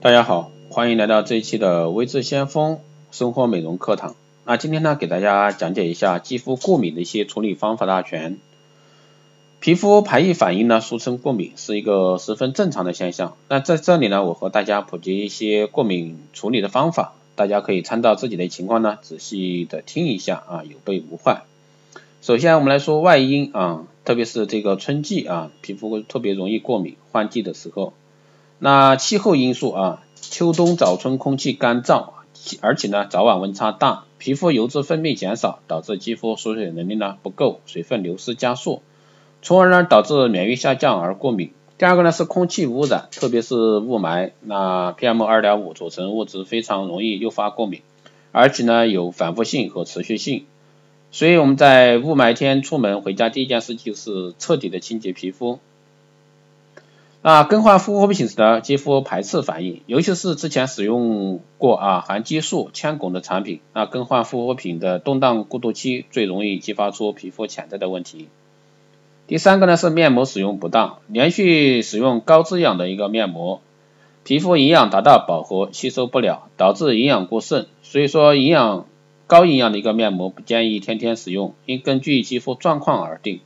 大家好，欢迎来到这一期的微智先锋生活美容课堂。那今天呢，给大家讲解一下肌肤过敏的一些处理方法大全。皮肤排异反应呢，俗称过敏，是一个十分正常的现象。那在这里呢，我和大家普及一些过敏处理的方法，大家可以参照自己的情况呢，仔细的听一下啊，有备无患。首先我们来说外因啊，特别是这个春季啊，皮肤特别容易过敏，换季的时候。那气候因素啊，秋冬早春空气干燥，而且呢早晚温差大，皮肤油脂分泌减少，导致肌肤锁水能力呢不够，水分流失加速，从而呢导致免疫下降而过敏。第二个呢是空气污染，特别是雾霾，那 PM 二点五组成物质非常容易诱发过敏，而且呢有反复性和持续性，所以我们在雾霾天出门回家第一件事就是彻底的清洁皮肤。啊更换护肤品时的肌肤排斥反应，尤其是之前使用过啊含激素、铅汞的产品，那更换护肤品的动荡过渡期最容易激发出皮肤潜在的问题。第三个呢是面膜使用不当，连续使用高滋养的一个面膜，皮肤营养达到饱和吸收不了，导致营养过剩。所以说营养高营养的一个面膜不建议天天使用，应根据肌肤状况而定。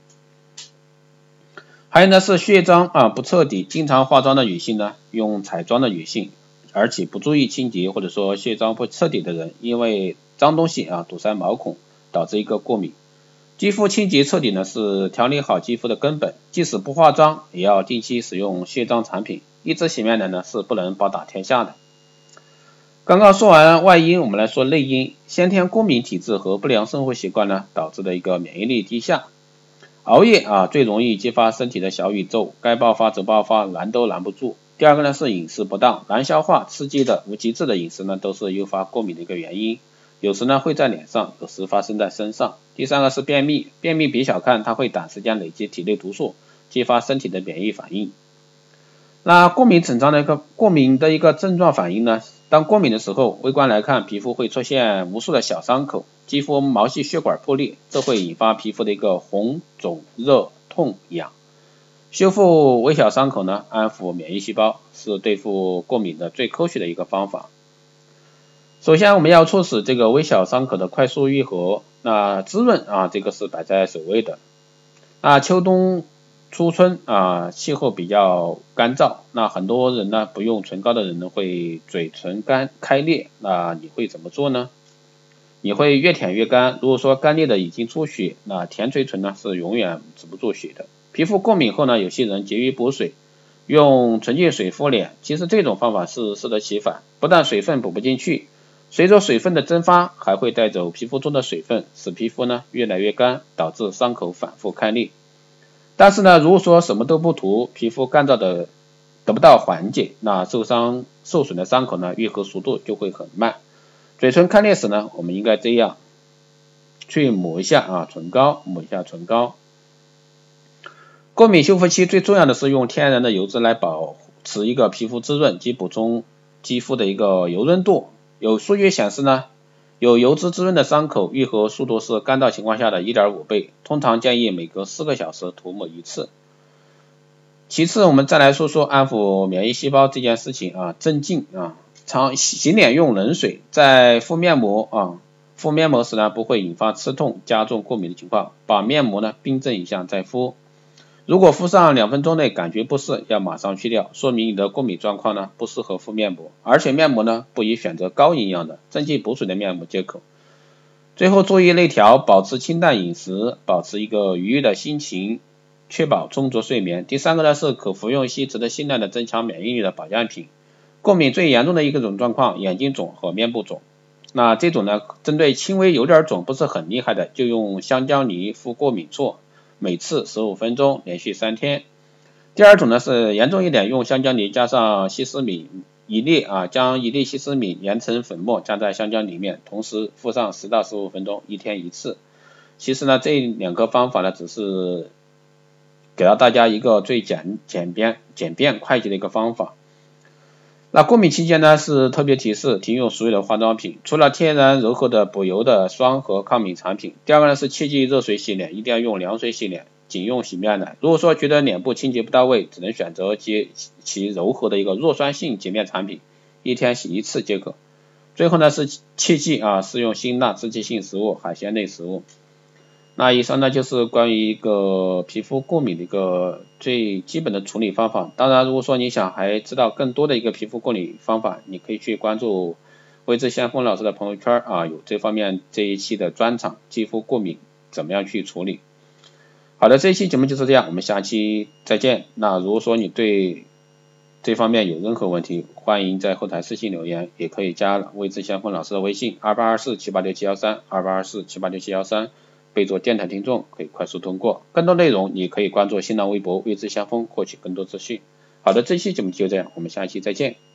还有呢是卸妆啊不彻底，经常化妆的女性呢，用彩妆的女性，而且不注意清洁或者说卸妆不彻底的人，因为脏东西啊堵塞毛孔，导致一个过敏。肌肤清洁彻底呢是调理好肌肤的根本，即使不化妆，也要定期使用卸妆产品。一支洗面奶呢是不能包打天下的。刚刚说完外因，我们来说内因，先天过敏体质和不良生活习惯呢导致的一个免疫力低下。熬夜啊，最容易激发身体的小宇宙，该爆发则爆发，拦都拦不住。第二个呢是饮食不当，难消化、刺激的、无节制的饮食呢，都是诱发过敏的一个原因。有时呢会在脸上，有时发生在身上。第三个是便秘，便秘别小看，它会短时间累积体内毒素，激发身体的免疫反应。那过敏症状的一个过敏的一个症状反应呢？当过敏的时候，微观来看，皮肤会出现无数的小伤口，肌肤毛细血管破裂，这会引发皮肤的一个红肿热痛痒。修复微小伤口呢，安抚免疫细胞，是对付过敏的最科学的一个方法。首先，我们要促使这个微小伤口的快速愈合，那滋润啊，这个是摆在首位的。那秋冬。初春啊，气候比较干燥，那很多人呢不用唇膏的人呢会嘴唇干开裂，那你会怎么做呢？你会越舔越干，如果说干裂的已经出血，那舔嘴唇呢是永远止不住血的。皮肤过敏后呢，有些人急于补水，用纯净水敷脸，其实这种方法是适得其反，不但水分补不进去，随着水分的蒸发，还会带走皮肤中的水分，使皮肤呢越来越干，导致伤口反复开裂。但是呢，如果说什么都不涂，皮肤干燥的得不到缓解，那受伤受损的伤口呢愈合速度就会很慢。嘴唇开裂时呢，我们应该这样去抹一下啊唇膏，抹一下唇膏。过敏修复期最重要的是用天然的油脂来保持一个皮肤滋润及补充肌肤的一个油润度。有数据显示呢。有油脂滋润的伤口愈合速度是干燥情况下的一点五倍，通常建议每隔四个小时涂抹一次。其次，我们再来说说安抚免疫细胞这件事情啊，镇静啊，常洗脸用冷水，在敷面膜啊，敷面膜时呢不会引发刺痛，加重过敏的情况，把面膜呢冰镇一下再敷。如果敷上两分钟内感觉不适，要马上去掉，说明你的过敏状况呢不适合敷面膜，而且面膜呢不宜选择高营养的、增进补水的面膜即可。最后注意内调，保持清淡饮食，保持一个愉悦的心情，确保充足睡眠。第三个呢是可服用一些值得信赖的增强免疫力的保健品。过敏最严重的一个种状况，眼睛肿和面部肿。那这种呢，针对轻微有点肿不是很厉害的，就用香蕉泥敷过敏处。每次十五分钟，连续三天。第二种呢是严重一点，用香蕉泥加上西施米一粒啊，将一粒西施米研成粉末，加在香蕉里面，同时敷上十到十五分钟，一天一次。其实呢，这两个方法呢，只是给了大家一个最简简便、简便、快捷的一个方法。那过敏期间呢，是特别提示停用所有的化妆品，除了天然柔和的补油的霜和抗敏产品。第二个呢是切忌热水洗脸，一定要用凉水洗脸，仅用洗面奶。如果说觉得脸部清洁不到位，只能选择其其柔和的一个弱酸性洁面产品，一天洗一次即可。最后呢是切记啊，适用辛辣刺激性食物、海鲜类食物。那以上呢就是关于一个皮肤过敏的一个最基本的处理方法。当然，如果说你想还知道更多的一个皮肤过敏方法，你可以去关注微知先锋老师的朋友圈啊，有这方面这一期的专场，肌肤过敏怎么样去处理。好的，这一期节目就是这样，我们下期再见。那如果说你对这方面有任何问题，欢迎在后台私信留言，也可以加微知先锋老师的微信二八二四七八六七幺三二八二四七八六七幺三。可以做电台听众可以快速通过，更多内容你可以关注新浪微博“未知先锋”获取更多资讯。好的，这期节目就这样，我们下期再见。